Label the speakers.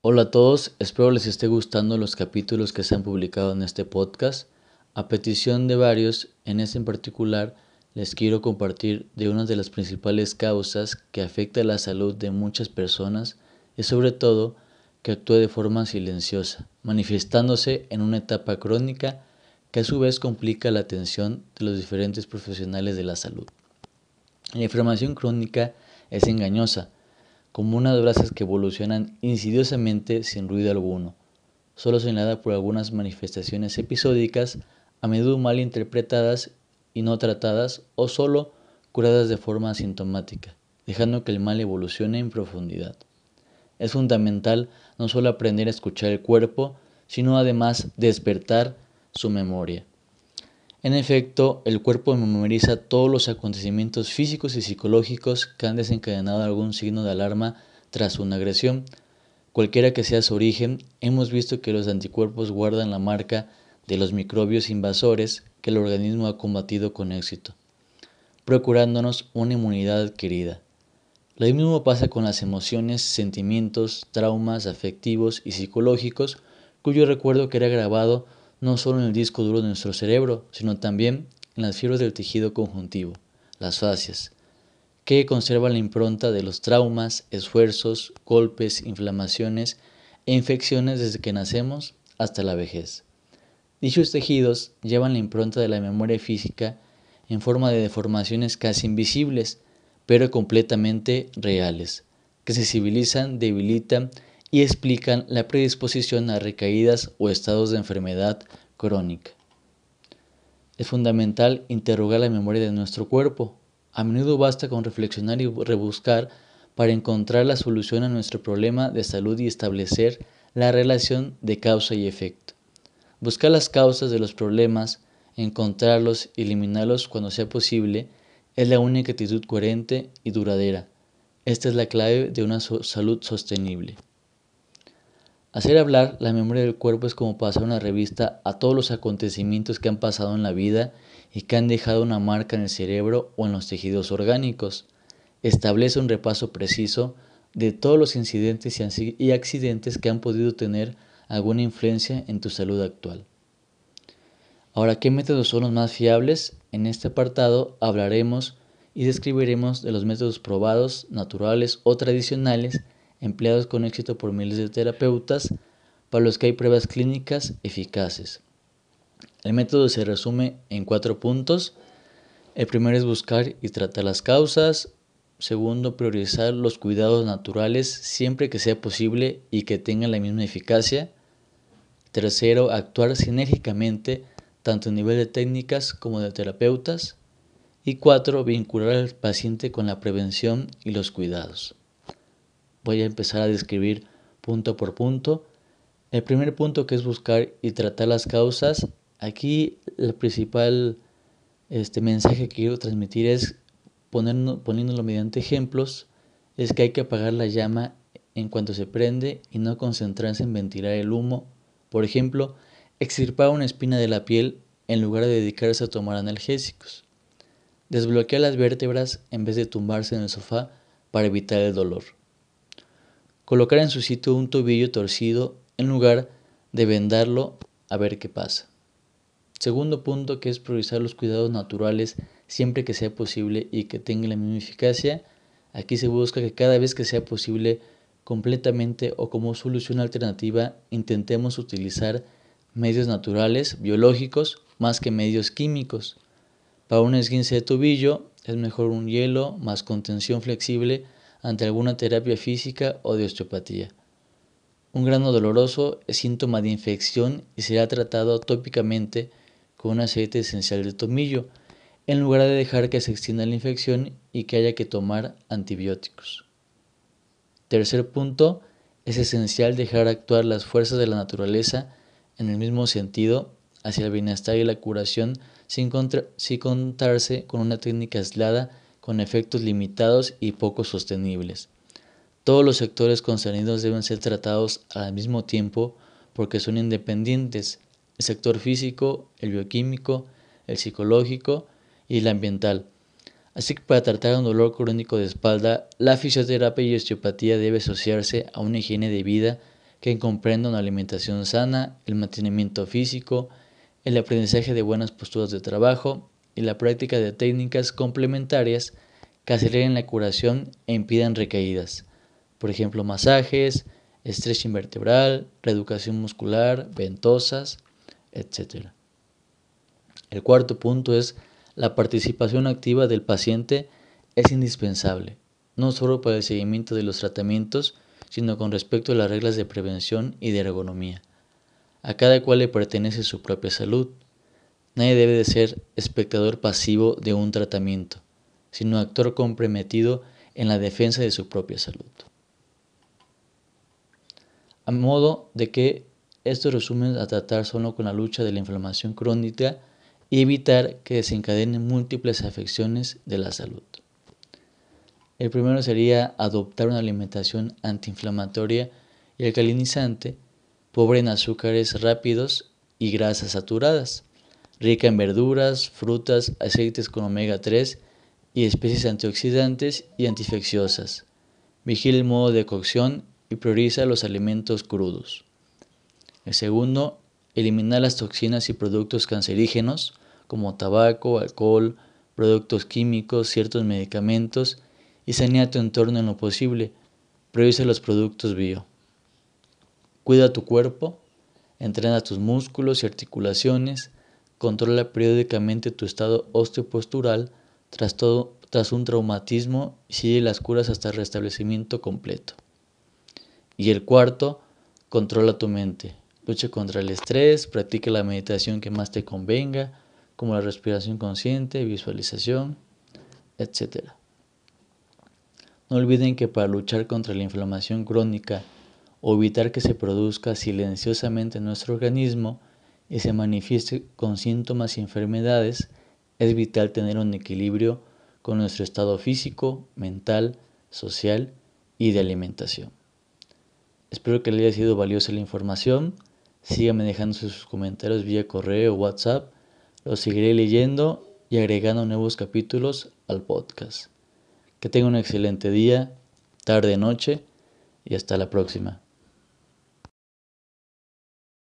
Speaker 1: Hola a todos, espero les esté gustando los capítulos que se han publicado en este podcast. A petición de varios, en este en particular, les quiero compartir de una de las principales causas que afecta la salud de muchas personas y sobre todo que actúa de forma silenciosa, manifestándose en una etapa crónica que a su vez complica la atención de los diferentes profesionales de la salud. La inflamación crónica es engañosa, como unas brasas que evolucionan insidiosamente sin ruido alguno, solo señalada por algunas manifestaciones episódicas, a menudo mal interpretadas y no tratadas o solo curadas de forma asintomática, dejando que el mal evolucione en profundidad. Es fundamental no solo aprender a escuchar el cuerpo, sino además despertar su memoria. En efecto, el cuerpo memoriza todos los acontecimientos físicos y psicológicos que han desencadenado algún signo de alarma tras una agresión. Cualquiera que sea su origen, hemos visto que los anticuerpos guardan la marca de los microbios invasores que el organismo ha combatido con éxito, procurándonos una inmunidad adquirida. Lo mismo pasa con las emociones, sentimientos, traumas afectivos y psicológicos, cuyo recuerdo queda grabado no solo en el disco duro de nuestro cerebro, sino también en las fibras del tejido conjuntivo, las fascias, que conservan la impronta de los traumas, esfuerzos, golpes, inflamaciones e infecciones desde que nacemos hasta la vejez. Dichos tejidos llevan la impronta de la memoria física en forma de deformaciones casi invisibles, pero completamente reales, que se civilizan, debilitan y explican la predisposición a recaídas o estados de enfermedad crónica. Es fundamental interrogar la memoria de nuestro cuerpo. A menudo basta con reflexionar y rebuscar para encontrar la solución a nuestro problema de salud y establecer la relación de causa y efecto. Buscar las causas de los problemas, encontrarlos y eliminarlos cuando sea posible es la única actitud coherente y duradera. Esta es la clave de una salud sostenible. Hacer hablar la memoria del cuerpo es como pasar una revista a todos los acontecimientos que han pasado en la vida y que han dejado una marca en el cerebro o en los tejidos orgánicos. Establece un repaso preciso de todos los incidentes y accidentes que han podido tener alguna influencia en tu salud actual. Ahora, ¿qué métodos son los más fiables? En este apartado hablaremos y describiremos de los métodos probados, naturales o tradicionales empleados con éxito por miles de terapeutas para los que hay pruebas clínicas eficaces. El método se resume en cuatro puntos. El primero es buscar y tratar las causas. Segundo, priorizar los cuidados naturales siempre que sea posible y que tengan la misma eficacia. Tercero, actuar sinérgicamente tanto a nivel de técnicas como de terapeutas. Y cuatro, vincular al paciente con la prevención y los cuidados voy a empezar a describir punto por punto. El primer punto que es buscar y tratar las causas. Aquí el principal este, mensaje que quiero transmitir es poniéndolo mediante ejemplos, es que hay que apagar la llama en cuanto se prende y no concentrarse en ventilar el humo. Por ejemplo, extirpar una espina de la piel en lugar de dedicarse a tomar analgésicos. Desbloquear las vértebras en vez de tumbarse en el sofá para evitar el dolor colocar en su sitio un tobillo torcido en lugar de vendarlo a ver qué pasa. Segundo punto que es priorizar los cuidados naturales siempre que sea posible y que tenga la misma eficacia. Aquí se busca que cada vez que sea posible completamente o como solución alternativa intentemos utilizar medios naturales, biológicos, más que medios químicos. Para un esguince de tobillo es mejor un hielo más contención flexible ante alguna terapia física o de osteopatía. Un grano doloroso es síntoma de infección y será tratado tópicamente con un aceite esencial de tomillo, en lugar de dejar que se extienda la infección y que haya que tomar antibióticos. Tercer punto, es esencial dejar actuar las fuerzas de la naturaleza en el mismo sentido hacia el bienestar y la curación sin, contarse con una técnica aislada con efectos limitados y poco sostenibles. Todos los sectores concernidos deben ser tratados al mismo tiempo porque son independientes, el sector físico, el bioquímico, el psicológico y el ambiental. Así que para tratar un dolor crónico de espalda, la fisioterapia y osteopatía debe asociarse a una higiene de vida que comprenda una alimentación sana, el mantenimiento físico, el aprendizaje de buenas posturas de trabajo y la práctica de técnicas complementarias que aceleren la curación e impidan recaídas. Por ejemplo, masajes, estrecho invertebral, reeducación muscular, ventosas, etc. El cuarto punto es la participación activa del paciente es indispensable, no solo para el seguimiento de los tratamientos, sino con respecto a las reglas de prevención y de ergonomía. A cada cual le pertenece su propia salud. Nadie debe de ser espectador pasivo de un tratamiento, sino actor comprometido en la defensa de su propia salud. A modo de que estos resumen a tratar solo con la lucha de la inflamación crónica y evitar que desencadenen múltiples afecciones de la salud. El primero sería adoptar una alimentación antiinflamatoria y alcalinizante, pobre en azúcares rápidos y grasas saturadas, rica en verduras, frutas, aceites con omega 3 y especies antioxidantes y antiinfecciosas. Vigila el modo de cocción y prioriza los alimentos crudos. El segundo, eliminar las toxinas y productos cancerígenos como tabaco, alcohol, productos químicos, ciertos medicamentos y sanear tu entorno en lo posible. Prioriza los productos bio. Cuida tu cuerpo, entrena tus músculos y articulaciones, controla periódicamente tu estado osteopostural tras, todo, tras un traumatismo y sigue las curas hasta el restablecimiento completo. Y el cuarto, controla tu mente. Lucha contra el estrés, practica la meditación que más te convenga, como la respiración consciente, visualización, etc. No olviden que para luchar contra la inflamación crónica o evitar que se produzca silenciosamente en nuestro organismo y se manifieste con síntomas y enfermedades, es vital tener un equilibrio con nuestro estado físico, mental, social y de alimentación. Espero que les haya sido valiosa la información. Síganme dejando sus comentarios vía correo o WhatsApp. Los seguiré leyendo y agregando nuevos capítulos al podcast. Que tenga un excelente día, tarde, noche y hasta la próxima.